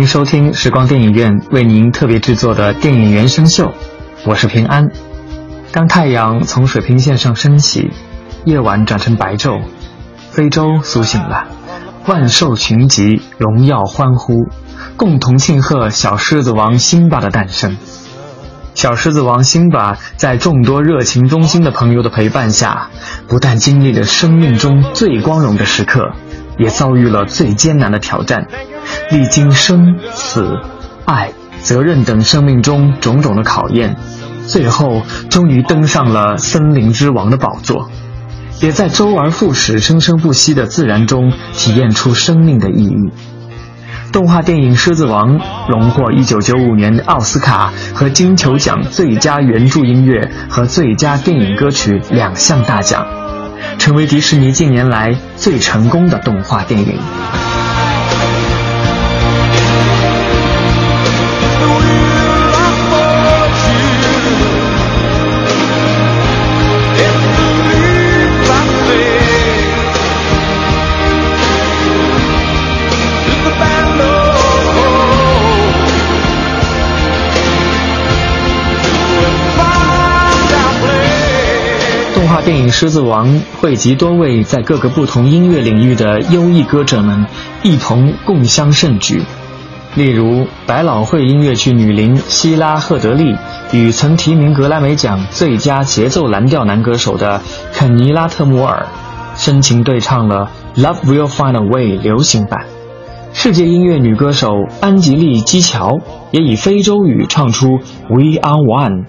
欢迎收听时光电影院为您特别制作的电影原声秀，我是平安。当太阳从水平线上升起，夜晚转成白昼，非洲苏醒了，万兽群集，荣耀欢呼，共同庆贺小狮子王辛巴的诞生。小狮子王辛巴在众多热情忠心的朋友的陪伴下，不但经历了生命中最光荣的时刻，也遭遇了最艰难的挑战。历经生死、爱、责任等生命中种种的考验，最后终于登上了森林之王的宝座，也在周而复始、生生不息的自然中体验出生命的意义。动画电影《狮子王》荣获1995年奥斯卡和金球奖最佳原著音乐和最佳电影歌曲两项大奖，成为迪士尼近年来最成功的动画电影。电影《狮子王》汇集多位在各个不同音乐领域的优异歌者们，一同共襄盛举。例如，百老汇音乐剧女伶希拉·赫德利与曾提名格莱美奖最佳节奏蓝调男歌手的肯尼拉特摩尔，深情对唱了《Love Will Find a Way》流行版。世界音乐女歌手安吉丽·基乔也以非洲语唱出《We Are One》，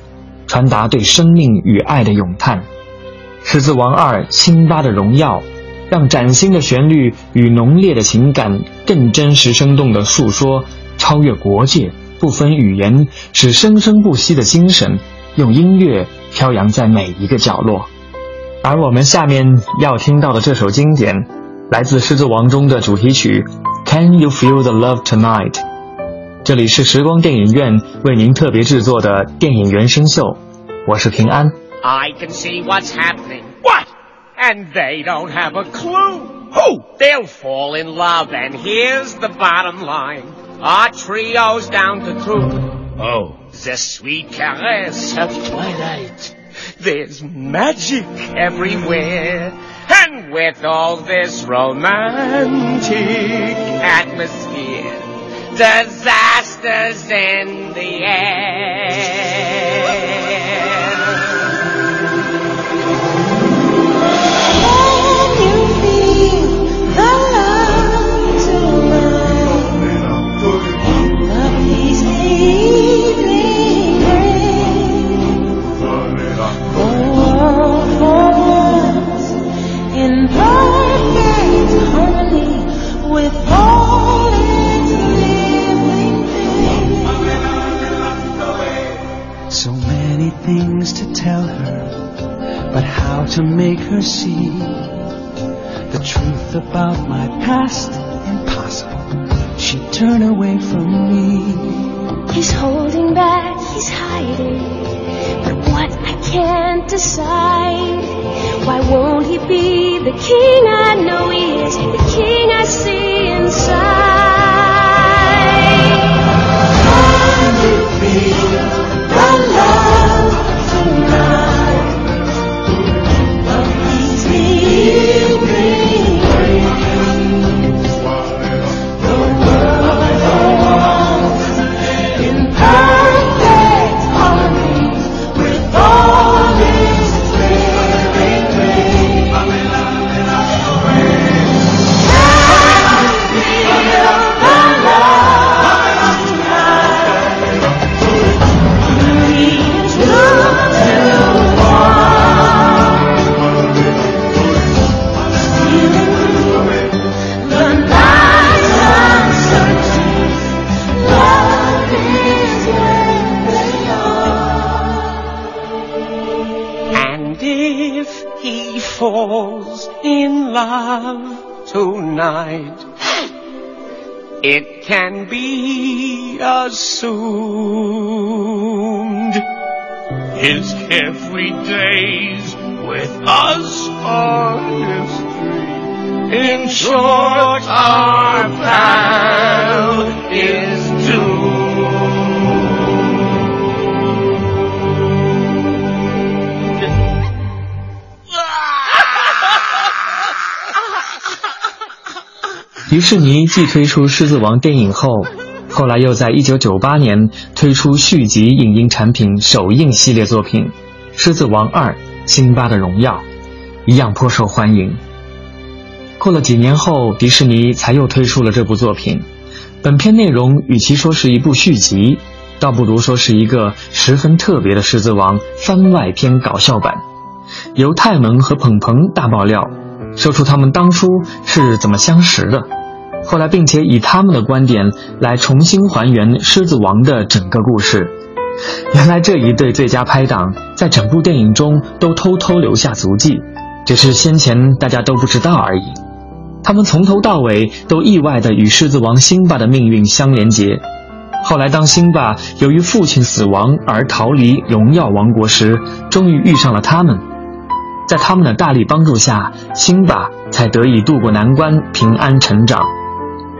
传达对生命与爱的咏叹。《狮子王二：辛巴的荣耀》让崭新的旋律与浓烈的情感更真实生动的诉说超越国界、不分语言、使生生不息的精神，用音乐飘扬在每一个角落。而我们下面要听到的这首经典，来自《狮子王》中的主题曲《Can You Feel the Love Tonight》。这里是时光电影院为您特别制作的电影原声秀，我是平安。I can see what's happening. What? And they don't have a clue. Who? They'll fall in love, and here's the bottom line. Our trio's down to two. Oh, the sweet caress of twilight. There's magic everywhere. And with all this romantic atmosphere, disasters in the air. About my past? Impossible. She'd turn away from me. He's holding back, he's hiding. But what I can't decide. Why won't he be the king I know he is? The king I see inside. It can be assumed his carefree days with us are history. In short, our pal is 迪士尼继推出《狮子王》电影后，后来又在1998年推出续集影音产品首映系列作品《狮子王二：辛巴的荣耀》，一样颇受欢迎。过了几年后，迪士尼才又推出了这部作品。本片内容与其说是一部续集，倒不如说是一个十分特别的《狮子王》番外篇搞笑版。由泰蒙和鹏鹏大爆料，说出他们当初是怎么相识的。后来，并且以他们的观点来重新还原《狮子王》的整个故事。原来这一对最佳拍档在整部电影中都偷偷留下足迹，只是先前大家都不知道而已。他们从头到尾都意外地与狮子王辛巴的命运相连结。后来，当辛巴由于父亲死亡而逃离荣耀王国时，终于遇上了他们。在他们的大力帮助下，辛巴才得以渡过难关，平安成长。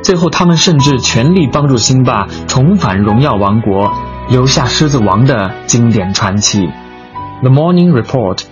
最后，他们甚至全力帮助辛巴重返荣耀王国，留下狮子王的经典传奇。The Morning Report。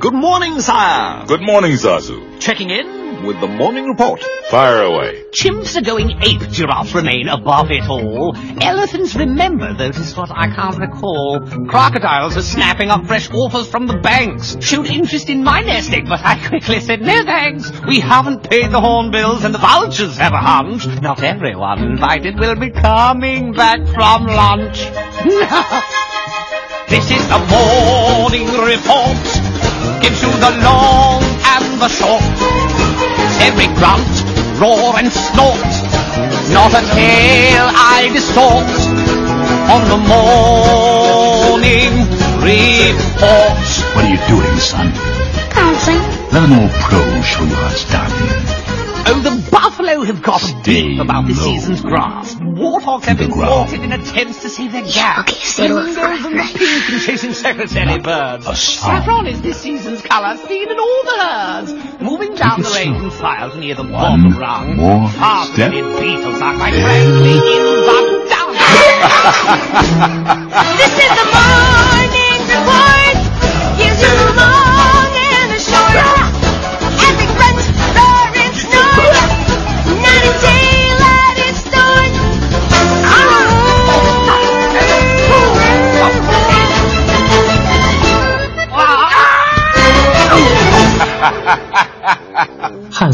Good morning, sire. Good morning, Zazu. Checking in with the morning report. Fire away. Chimps are going ape, giraffes remain above it all. Elephants remember, though 'tis what I can't recall. Crocodiles are snapping up fresh offers from the banks. Showed interest in my nest egg, but I quickly said no thanks. We haven't paid the hornbills and the vultures have a hunch. Not everyone invited will be coming back from lunch. this is the morning report. Gives you the long and the short. Every grunt, roar and snort. Not a tale I distort. On the morning report. What are you doing, son? Counseling. Let an old pro show you how it's done. Oh, the buffalo have got a Stay beef about this low. season's grass. Warthogs have been thwarted in attempts to save their gas. okay, say what Dingoes and the pink and chasing secretary birds. a. Saffron is this season's colour, seen in all the herds. Moving down the range slow. files near the bottom rung. more Faster step. beetles are quite frankly in the down. This is the morning report.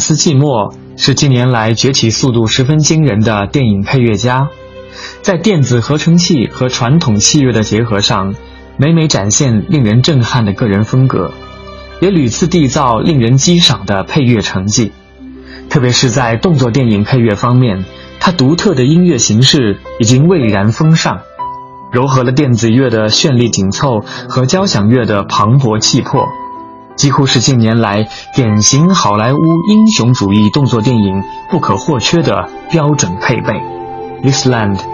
斯季默是近年来崛起速度十分惊人的电影配乐家，在电子合成器和传统器乐的结合上，每每展现令人震撼的个人风格，也屡次缔造令人激赏的配乐成绩。特别是在动作电影配乐方面，他独特的音乐形式已经蔚然风尚，糅合了电子乐的绚丽紧凑和交响乐的磅礴气魄。几乎是近年来典型好莱坞英雄主义动作电影不可或缺的标准配备。This Land。《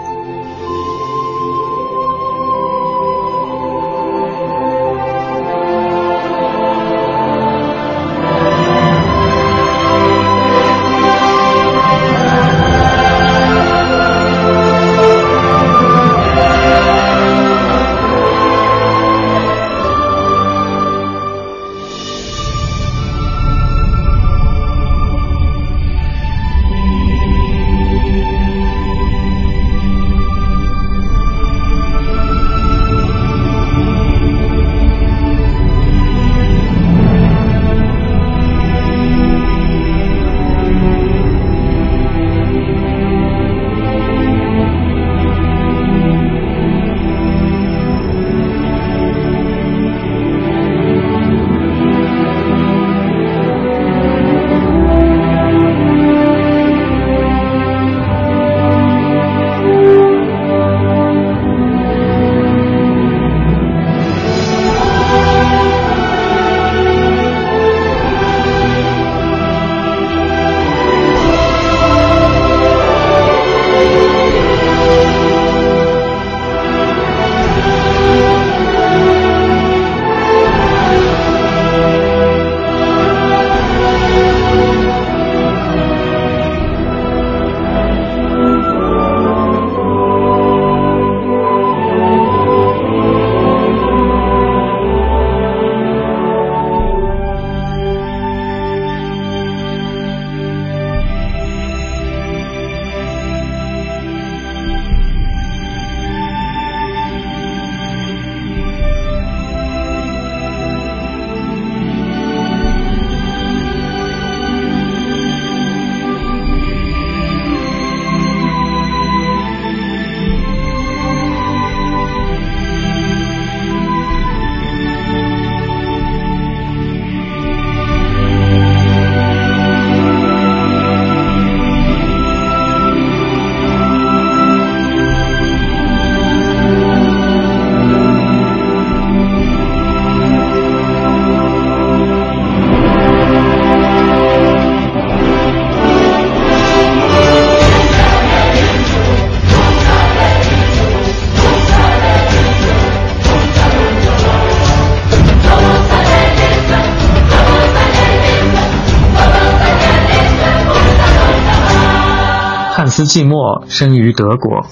斯·季莫生于德国，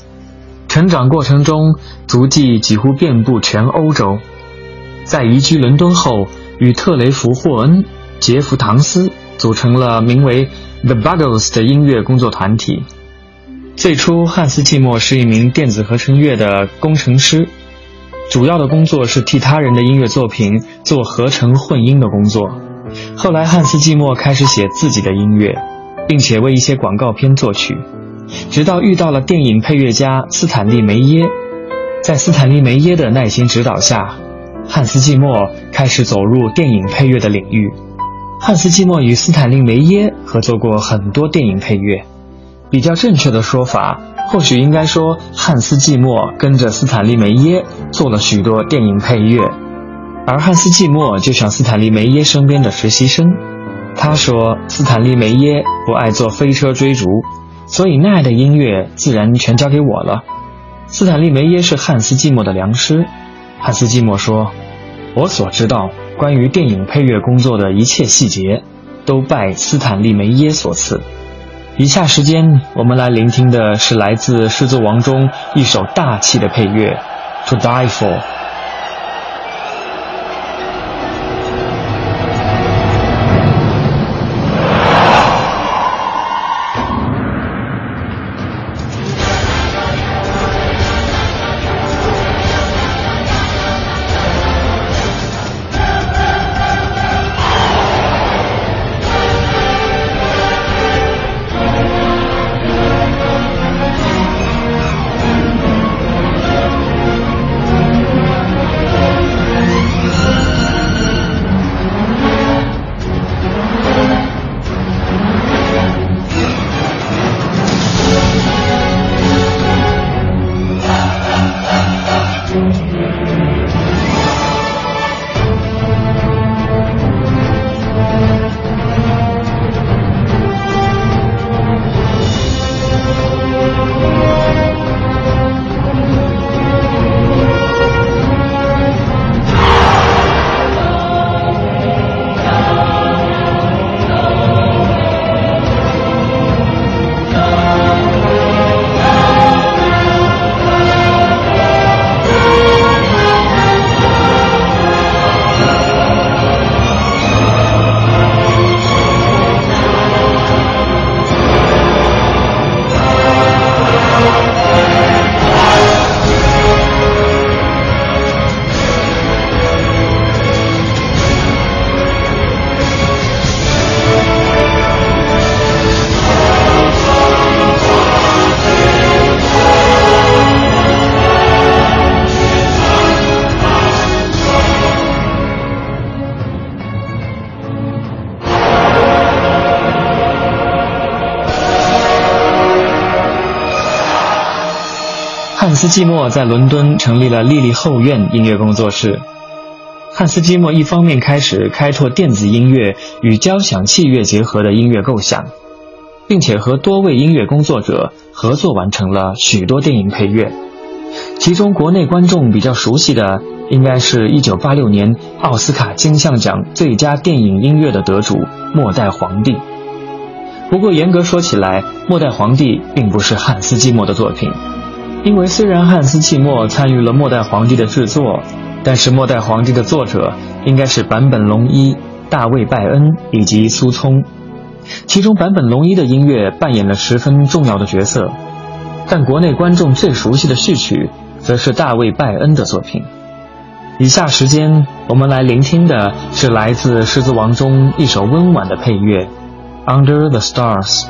成长过程中足迹几乎遍布全欧洲。在移居伦敦后，与特雷弗·霍恩、杰弗·唐斯组成了名为 The Buggles 的音乐工作团体。最初，汉斯·季莫是一名电子合成乐的工程师，主要的工作是替他人的音乐作品做合成混音的工作。后来，汉斯·季莫开始写自己的音乐，并且为一些广告片作曲，直到遇到了电影配乐家斯坦利·梅耶。在斯坦利·梅耶的耐心指导下，汉斯·季默开始走入电影配乐的领域。汉斯·季默与斯坦利·梅耶合作过很多电影配乐。比较正确的说法，或许应该说，汉斯·季默跟着斯坦利·梅耶做了许多电影配乐，而汉斯·季默就像斯坦利·梅耶身边的实习生。他说，斯坦利·梅耶不爱做飞车追逐，所以那爱的音乐自然全交给我了。斯坦利·梅耶是汉斯·季默的良师。汉斯·季默说：“我所知道关于电影配乐工作的一切细节，都拜斯坦利·梅耶所赐。”以下时间，我们来聆听的是来自《狮子王》中一首大气的配乐，《To Die For》。汉斯·季默在伦敦成立了莉莉后院音乐工作室。汉斯·季默一方面开始开拓电子音乐与交响器乐结合的音乐构想，并且和多位音乐工作者合作完成了许多电影配乐。其中，国内观众比较熟悉的，应该是一九八六年奥斯卡金像奖最佳电影音乐的得主《末代皇帝》。不过，严格说起来，《末代皇帝》并不是汉斯·季默的作品。因为虽然汉斯·季默参与了《末代皇帝》的制作，但是《末代皇帝》的作者应该是坂本龙一、大卫·拜恩以及苏聪，其中坂本龙一的音乐扮演了十分重要的角色，但国内观众最熟悉的序曲则是大卫·拜恩的作品。以下时间，我们来聆听的是来自《狮子王》中一首温婉的配乐，《Under the Stars》。